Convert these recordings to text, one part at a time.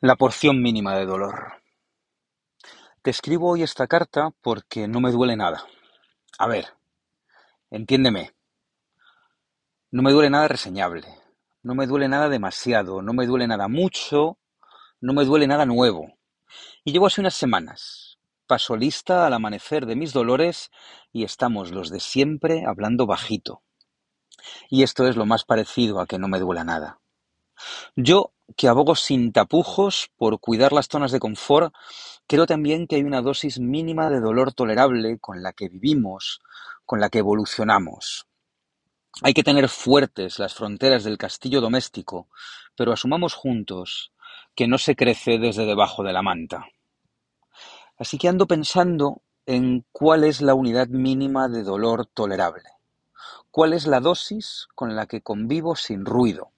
La porción mínima de dolor. Te escribo hoy esta carta porque no me duele nada. A ver, entiéndeme. No me duele nada reseñable. No me duele nada demasiado. No me duele nada mucho. No me duele nada nuevo. Y llevo así unas semanas. Paso lista al amanecer de mis dolores y estamos los de siempre hablando bajito. Y esto es lo más parecido a que no me duela nada. Yo, que abogo sin tapujos por cuidar las zonas de confort, creo también que hay una dosis mínima de dolor tolerable con la que vivimos, con la que evolucionamos. Hay que tener fuertes las fronteras del castillo doméstico, pero asumamos juntos que no se crece desde debajo de la manta. Así que ando pensando en cuál es la unidad mínima de dolor tolerable, cuál es la dosis con la que convivo sin ruido,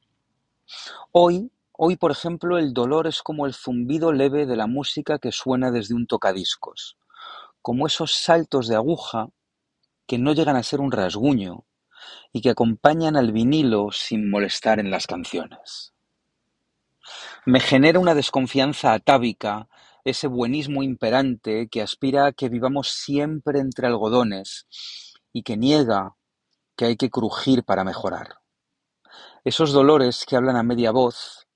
Hoy, hoy por ejemplo, el dolor es como el zumbido leve de la música que suena desde un tocadiscos, como esos saltos de aguja que no llegan a ser un rasguño y que acompañan al vinilo sin molestar en las canciones. Me genera una desconfianza atávica ese buenismo imperante que aspira a que vivamos siempre entre algodones y que niega que hay que crujir para mejorar. Esos dolores que hablan a media voz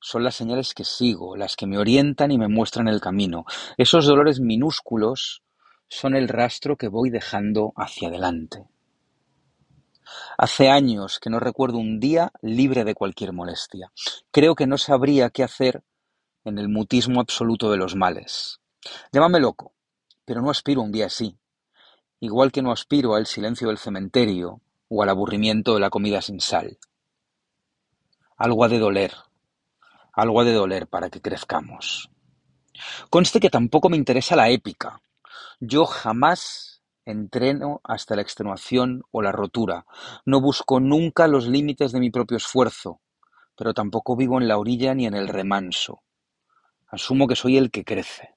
son las señales que sigo, las que me orientan y me muestran el camino. Esos dolores minúsculos son el rastro que voy dejando hacia adelante. Hace años que no recuerdo un día libre de cualquier molestia. Creo que no sabría qué hacer en el mutismo absoluto de los males. Llámame loco, pero no aspiro un día así. Igual que no aspiro al silencio del cementerio o al aburrimiento de la comida sin sal. Algo ha de doler, algo ha de doler para que crezcamos. Conste que tampoco me interesa la épica. Yo jamás entreno hasta la extenuación o la rotura. No busco nunca los límites de mi propio esfuerzo, pero tampoco vivo en la orilla ni en el remanso. Asumo que soy el que crece,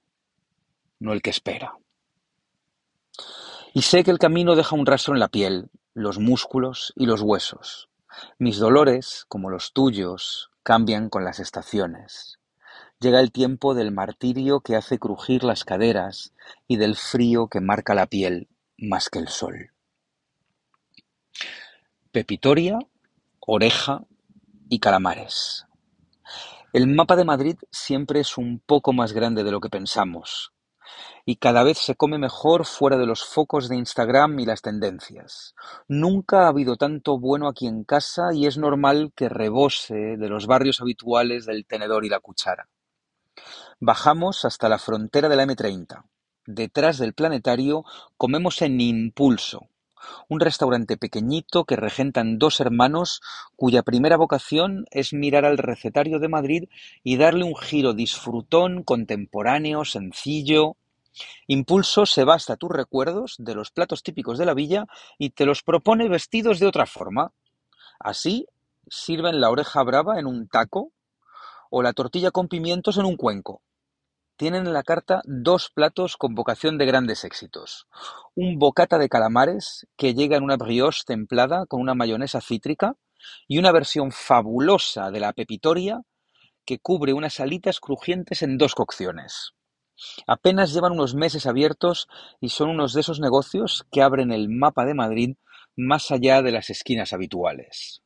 no el que espera. Y sé que el camino deja un rastro en la piel, los músculos y los huesos. Mis dolores, como los tuyos, cambian con las estaciones. Llega el tiempo del martirio que hace crujir las caderas y del frío que marca la piel más que el sol. Pepitoria, Oreja y Calamares. El mapa de Madrid siempre es un poco más grande de lo que pensamos y cada vez se come mejor fuera de los focos de Instagram y las tendencias. Nunca ha habido tanto bueno aquí en casa y es normal que rebose de los barrios habituales del tenedor y la cuchara. Bajamos hasta la frontera de la M30. Detrás del planetario comemos en Impulso, un restaurante pequeñito que regentan dos hermanos cuya primera vocación es mirar al recetario de Madrid y darle un giro disfrutón, contemporáneo, sencillo, Impulso se basta tus recuerdos de los platos típicos de la villa y te los propone vestidos de otra forma. Así sirven la oreja brava en un taco o la tortilla con pimientos en un cuenco. Tienen en la carta dos platos con vocación de grandes éxitos. Un bocata de calamares que llega en una brioche templada con una mayonesa cítrica y una versión fabulosa de la pepitoria que cubre unas alitas crujientes en dos cocciones. Apenas llevan unos meses abiertos y son unos de esos negocios que abren el mapa de Madrid más allá de las esquinas habituales.